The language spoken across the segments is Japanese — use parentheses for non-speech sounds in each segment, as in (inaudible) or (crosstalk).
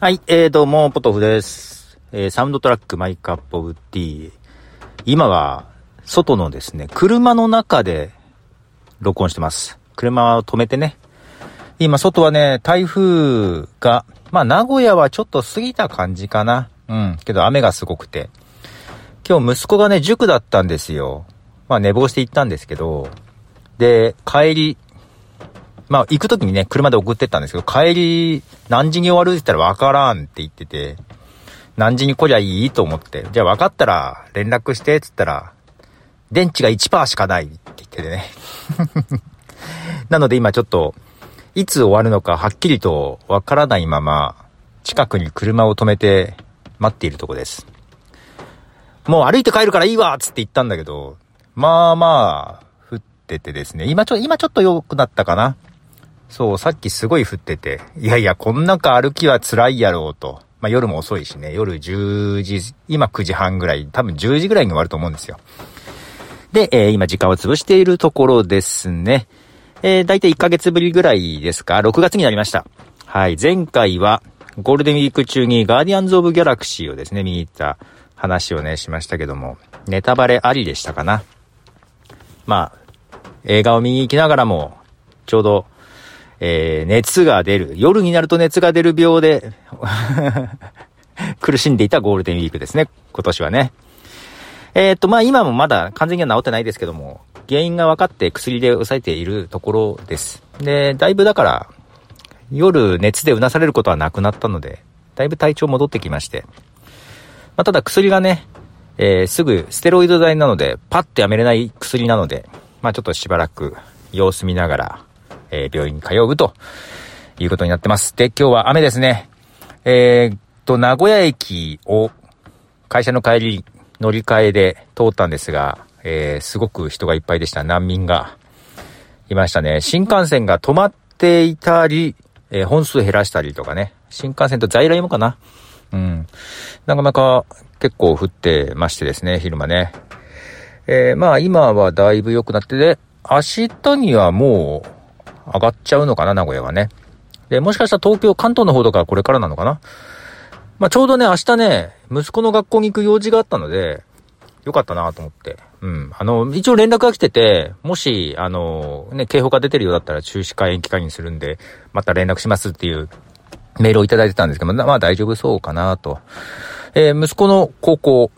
はい、えー、どうも、ポトフです。えー、サウンドトラック My Cup of Tea。今は、外のですね、車の中で録音してます。車を止めてね。今、外はね、台風が、まあ、名古屋はちょっと過ぎた感じかな。うん。けど、雨がすごくて。今日、息子がね、塾だったんですよ。まあ、寝坊して行ったんですけど、で、帰り、まあ、行く時にね、車で送ってったんですけど、帰り、何時に終わるって言ったらわからんって言ってて、何時に来りゃいいと思って、じゃあ分かったら連絡してって言ったら、電池が1%しかないって言っててね。(laughs) なので今ちょっと、いつ終わるのかはっきりとわからないまま、近くに車を止めて待っているとこです。もう歩いて帰るからいいわっつって言ったんだけど、まあまあ、降っててですね。今ちょ、今ちょっと良くなったかな。そう、さっきすごい降ってて、いやいや、こん中歩きは辛いやろうと。まあ夜も遅いしね、夜10時、今9時半ぐらい、多分10時ぐらいに終わると思うんですよ。で、えー、今時間を潰しているところですね。えー、だいたい1ヶ月ぶりぐらいですか、6月になりました。はい、前回はゴールデンウィーク中にガーディアンズ・オブ・ギャラクシーをですね、見に行った話をね、しましたけども、ネタバレありでしたかな。まあ、映画を見に行きながらも、ちょうどえー、熱が出る。夜になると熱が出る病で (laughs) 苦しんでいたゴールデンウィークですね。今年はね。えー、っと、まあ今もまだ完全には治ってないですけども、原因が分かって薬で抑えているところです。で、だいぶだから、夜熱でうなされることはなくなったので、だいぶ体調戻ってきまして。まあ、ただ薬がね、えー、すぐステロイド剤なので、パッとやめれない薬なので、まあちょっとしばらく様子見ながら、えー、病院に通うということになってます。で、今日は雨ですね。えー、っと、名古屋駅を会社の帰り乗り換えで通ったんですが、えー、すごく人がいっぱいでした。難民がいましたね。新幹線が止まっていたり、えー、本数減らしたりとかね。新幹線と在来もかな。うん。なかなか結構降ってましてですね、昼間ね。えー、まあ今はだいぶ良くなってで、明日にはもう上がっちゃうのかな、名古屋はね。で、もしかしたら東京、関東の方とかこれからなのかな。まあ、ちょうどね、明日ね、息子の学校に行く用事があったので、よかったなと思って。うん。あの、一応連絡が来てて、もし、あの、ね、警報が出てるようだったら中止か延期かにするんで、また連絡しますっていうメールをいただいてたんですけど、まあ大丈夫そうかなと。えー、息子の高校、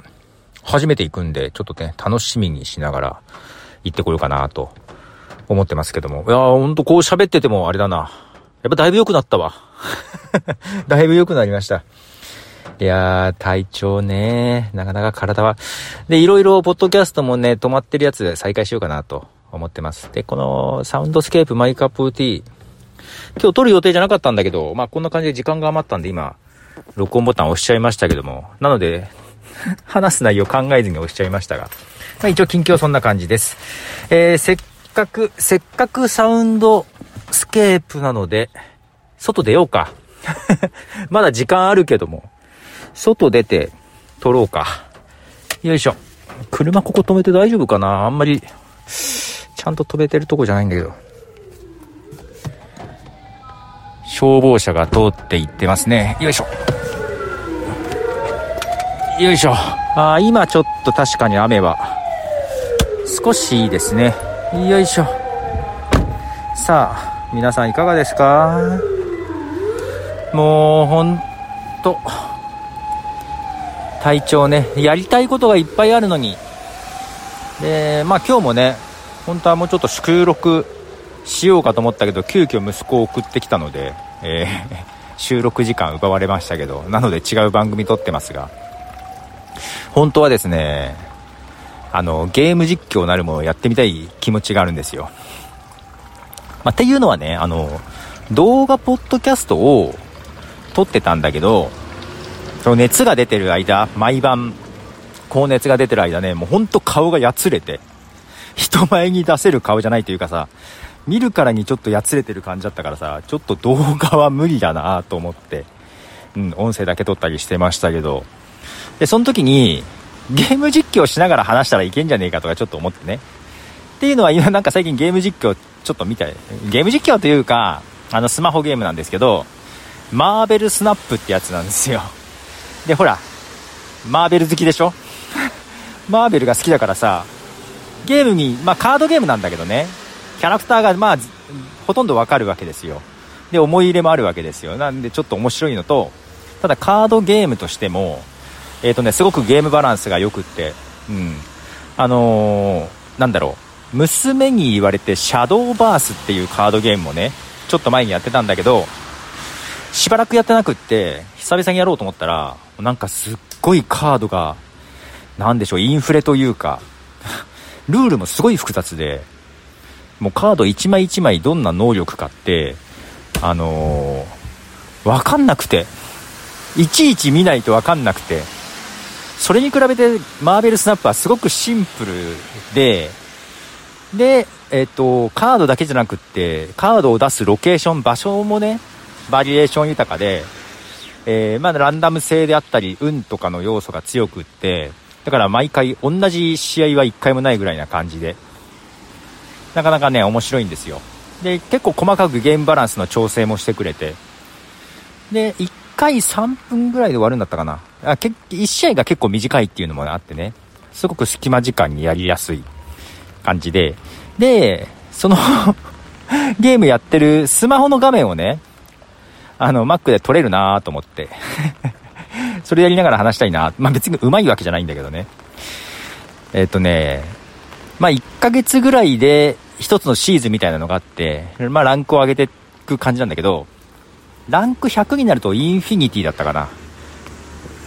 初めて行くんで、ちょっとね、楽しみにしながら行ってこようかなと思ってますけども。いやー、ほんとこう喋っててもあれだな。やっぱだいぶ良くなったわ。(laughs) だいぶ良くなりました。いやー、体調ね、なかなか体は。で、いろいろ、ポッドキャストもね、止まってるやつで再開しようかなと思ってます。で、この、サウンドスケープ My Cup of Tea。今日撮る予定じゃなかったんだけど、まあこんな感じで時間が余ったんで今、録音ボタン押しちゃいましたけども。なので、(laughs) 話す内容考えずに押しちゃいましたが。まあ一応近況そんな感じです。えー、せっかく、せっかくサウンドスケープなので、外出ようか。(laughs) まだ時間あるけども、外出て撮ろうか。よいしょ。車ここ止めて大丈夫かなあんまり、ちゃんと止めてるとこじゃないんだけど。消防車が通っていってますね。よいしょ。よいしょ。あ今ちょっと確かに雨は少しいいですね。よいしょさあ皆さんいかがですか？もうほんと体調ねやりたいことがいっぱいあるのにでまあ今日もね本当はもうちょっと収録しようかと思ったけど急遽息子を送ってきたので、えー、(laughs) 収録時間奪われましたけどなので違う番組撮ってますが本当はですねあの、ゲーム実況なるものをやってみたい気持ちがあるんですよ。まあ、っていうのはね、あの、動画ポッドキャストを撮ってたんだけど、その熱が出てる間、毎晩、高熱が出てる間ね、もうほんと顔がやつれて、人前に出せる顔じゃないというかさ、見るからにちょっとやつれてる感じだったからさ、ちょっと動画は無理だなと思って、うん、音声だけ撮ったりしてましたけど、で、その時に、ゲーム実況しながら話したらいけんじゃねえかとかちょっと思ってね。っていうのは今なんか最近ゲーム実況ちょっと見て、ゲーム実況というか、あのスマホゲームなんですけど、マーベルスナップってやつなんですよ。で、ほら、マーベル好きでしょ？マーベルが好きだからさ、ゲームに、まあカードゲームなんだけどね、キャラクターがまあ、ほとんどわかるわけですよ。で、思い入れもあるわけですよ。なんでちょっと面白いのと、ただカードゲームとしても、えっ、ー、とね、すごくゲームバランスが良くって、うん。あのー、なんだろう、娘に言われて、シャドーバースっていうカードゲームもね、ちょっと前にやってたんだけど、しばらくやってなくって、久々にやろうと思ったら、なんかすっごいカードが、なんでしょう、インフレというか、(laughs) ルールもすごい複雑で、もうカード1枚1枚どんな能力かって、あのー、わかんなくて、いちいち見ないとわかんなくて、それに比べてマーベルスナップはすごくシンプルで、で、えっ、と、カードだけじゃなくって、カードを出すロケーション、場所もね、バリエーション豊かで、えー、まあ、ランダム性であったり、運とかの要素が強くって、だから毎回同じ試合は1回もないぐらいな感じで、なかなかね、面白いんですよ。で、結構細かくゲームバランスの調整もしてくれて、で、1回3分ぐらいで終わるんだったかな。あけ1試合が結構短いっていうのもあってね、すごく隙間時間にやりやすい感じで、で、その (laughs) ゲームやってるスマホの画面をね、あの、Mac で撮れるなと思って (laughs) それやりながら話したいなまあ別に上手いわけじゃないんだけどね。えっ、ー、とね、まあ1ヶ月ぐらいで一つのシーズンみたいなのがあって、まあランクを上げていく感じなんだけど、ランク100になるとインフィニティだったかな。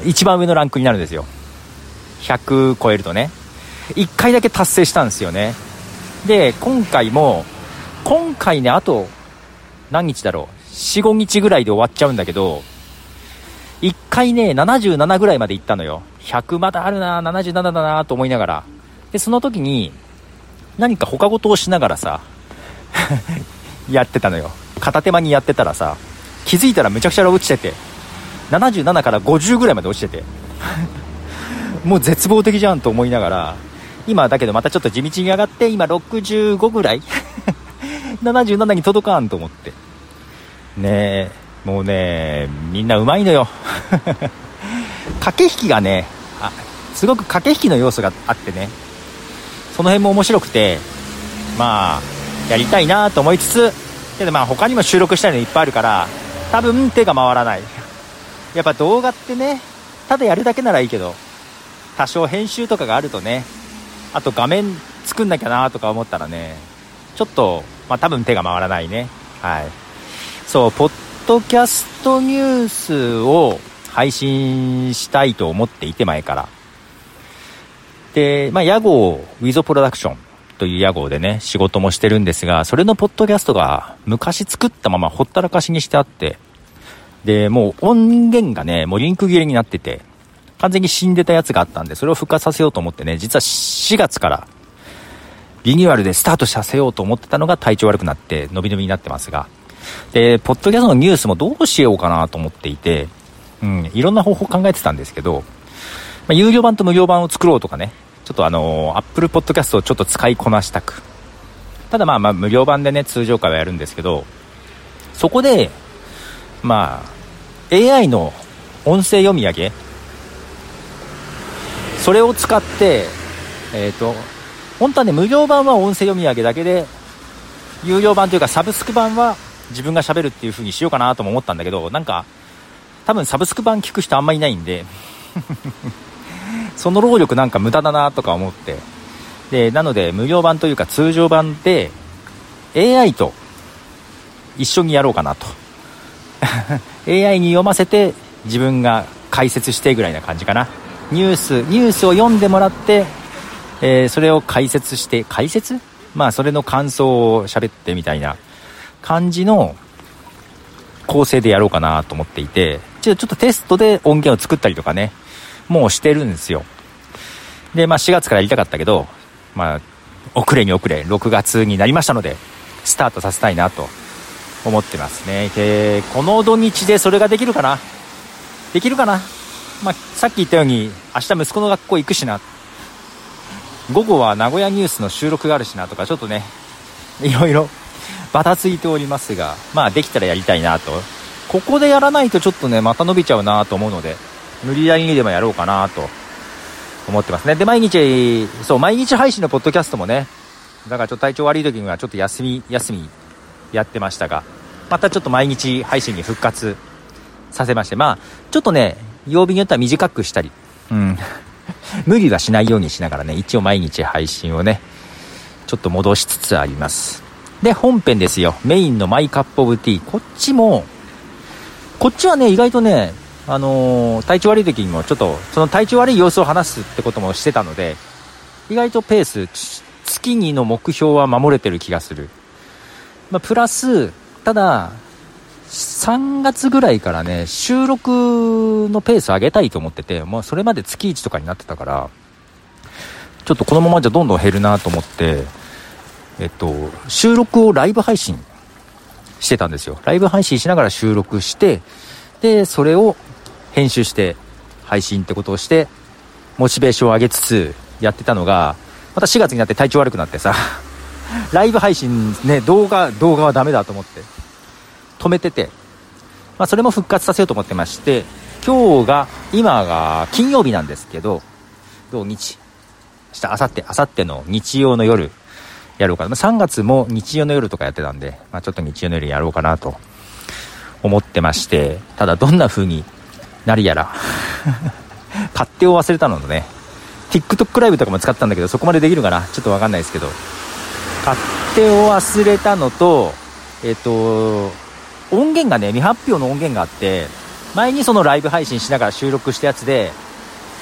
一番上のランクになるんですよ。100超えるとね。1回だけ達成したんですよね。で、今回も、今回ね、あと、何日だろう。4、5日ぐらいで終わっちゃうんだけど、1回ね、77ぐらいまで行ったのよ。100まだあるな、77だなと思いながら。で、その時に、何か他事をしながらさ、(laughs) やってたのよ。片手間にやってたらさ、気づいたらめちゃくちゃ落ちてて、77から50ぐらいまで落ちてて、(laughs) もう絶望的じゃんと思いながら、今だけどまたちょっと地道に上がって、今65ぐらい (laughs) ?77 に届かんと思って。ねえ、もうね、みんなうまいのよ。駆け引きがね、あ、すごく駆け引きの要素があってね、その辺も面白くて、まあ、やりたいなと思いつつ、けどまあ他にも収録したいのいっぱいあるから、多分手が回らない。(laughs) やっぱ動画ってね、ただやるだけならいいけど、多少編集とかがあるとね、あと画面作んなきゃなとか思ったらね、ちょっと、まあ多分手が回らないね。はい。そう、ポッドキャストニュースを配信したいと思っていて前から。で、まあ屋号、ウィズプロダクションという屋号でね、仕事もしてるんですが、それのポッドキャストが昔作ったままほったらかしにしてあって、で、もう音源がね、もうリンク切れになってて、完全に死んでたやつがあったんで、それを復活させようと思ってね、実は4月からリニューアルでスタートさせようと思ってたのが体調悪くなって、伸び伸びになってますが、で、ポッドキャストのニュースもどうしようかなと思っていて、うん、いろんな方法考えてたんですけど、あ、有料版と無料版を作ろうとかね、ちょっとあのー、Apple Podcast をちょっと使いこなしたく。ただまあまあ無料版でね、通常回はやるんですけど、そこで、まあ、AI の音声読み上げ、それを使って、えっ、ー、と、本当はね、無料版は音声読み上げだけで、有料版というかサブスク版は自分が喋るっていう風にしようかなとも思ったんだけど、なんか、多分サブスク版聞く人あんまいないんで。その労力なんか無駄だなとか思って、で、なので無料版というか通常版で AI と一緒にやろうかなと。(laughs) AI に読ませて自分が解説してぐらいな感じかな。ニュース、ニュースを読んでもらって、えー、それを解説して、解説？まあ、それの感想を喋ってみたいな感じの構成でやろうかなと思っていて、ちょっとテストで音源を作ったりとかね、もうしてるんですよ。で、まあ4月からやりたかったけど、まあ、遅れに遅れ、6月になりましたので、スタートさせたいなと思ってますね。で、この土日でそれができるかな？できるかな？まあ、さっき言ったように、明日息子の学校行くしな。午後は名古屋ニュースの収録があるしなとか、ちょっとね、いろいろ (laughs) バタついておりますが、まあできたらやりたいなと。ここでやらないとちょっとね、また伸びちゃうなと思うので、無理やりにでもやろうかなと思ってますね。で、毎日、そう、毎日配信のポッドキャストもね、だからちょっと体調悪い時にはちょっと休み、休みやってましたが、またちょっと毎日配信に復活させまして、まあ、ちょっとね、曜日によっては短くしたり、うん、(laughs) 無理はしないようにしながらね、一応毎日配信をね、ちょっと戻しつつあります。で、本編ですよ。メインのマイカップオブティー。こっちも、こっちはね、意外とね、あのー、体調悪い時にもちょっと、その体調悪い様子を話すってこともしてたので、意外とペース、月にの目標は守れてる気がする。まあ、プラス、ただ、3月ぐらいからね、収録のペース上げたいと思ってて、まあ、それまで月1とかになってたから、ちょっとこのままじゃどんどん減るなと思って、えっと、収録をライブ配信してたんですよ。ライブ配信しながら収録して、で、それを編集して配信ってことをして、モチベーションを上げつつやってたのが、また4月になって体調悪くなってさ、(laughs) ライブ配信ね、動画、動画はダメだと思って、止めてて、まあそれも復活させようと思ってまして、今日が、今が金曜日なんですけど、土日、明日、明後日、明後日の日曜の夜、やろうかな。まあ、3月も日曜の夜とかやってたんで、まあ、ちょっと日曜の夜やろうかなと思ってまして、ただどんな風になるやら。勝手を忘れたのでね、TikTok ライブとかも使ったんだけど、そこまでできるかな。ちょっとわかんないですけど、勝手を忘れたのと、えっ、と、音源がね、未発表の音源があって、前にそのライブ配信しながら収録したやつで、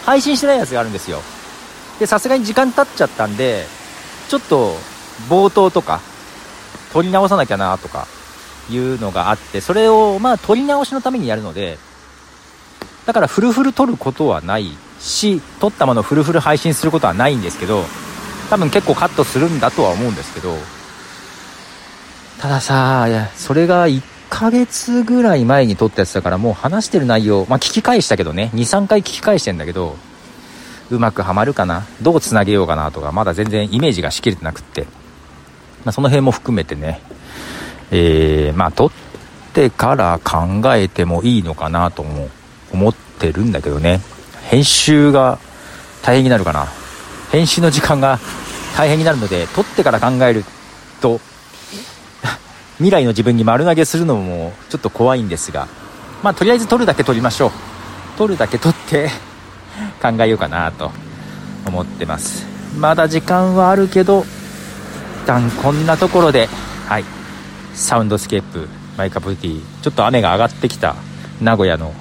配信してないやつがあるんですよ。で、さすがに時間経っちゃったんで、ちょっと冒頭とか、撮り直さなきゃなとか、いうのがあって、それをまあ撮り直しのためにやるので、だからフルフル撮ることはないし、撮ったものをフルフル配信することはないんですけど、多分結構カットするんだとは思うんですけど、たださ、いや、それが1ヶ月ぐらい前に撮ったやつだからもう話してる内容、まあ聞き返したけどね、2、3回聞き返してんだけど、うまくはまるかなどうつなげようかなとか、まだ全然イメージがしきれてなくって、まあその辺も含めてね、えー、まあ撮ってから考えてもいいのかなとも思ってるんだけどね。編集が大変になるかな。編集の時間が大変になるので、撮ってから考えると、(laughs) 未来の自分に丸投げするのもちょっと怖いんですが、まあとりあえず撮るだけ撮りましょう。撮るだけ撮って (laughs) 考えようかなと思ってます。まだ時間はあるけど、一旦こんなところで、はい。サウンドスケープ my cup of tea ちょっと雨が上がってきた名古屋の、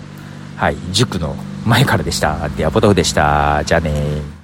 はい、塾の前からでした。では、ポトフでした。じゃあね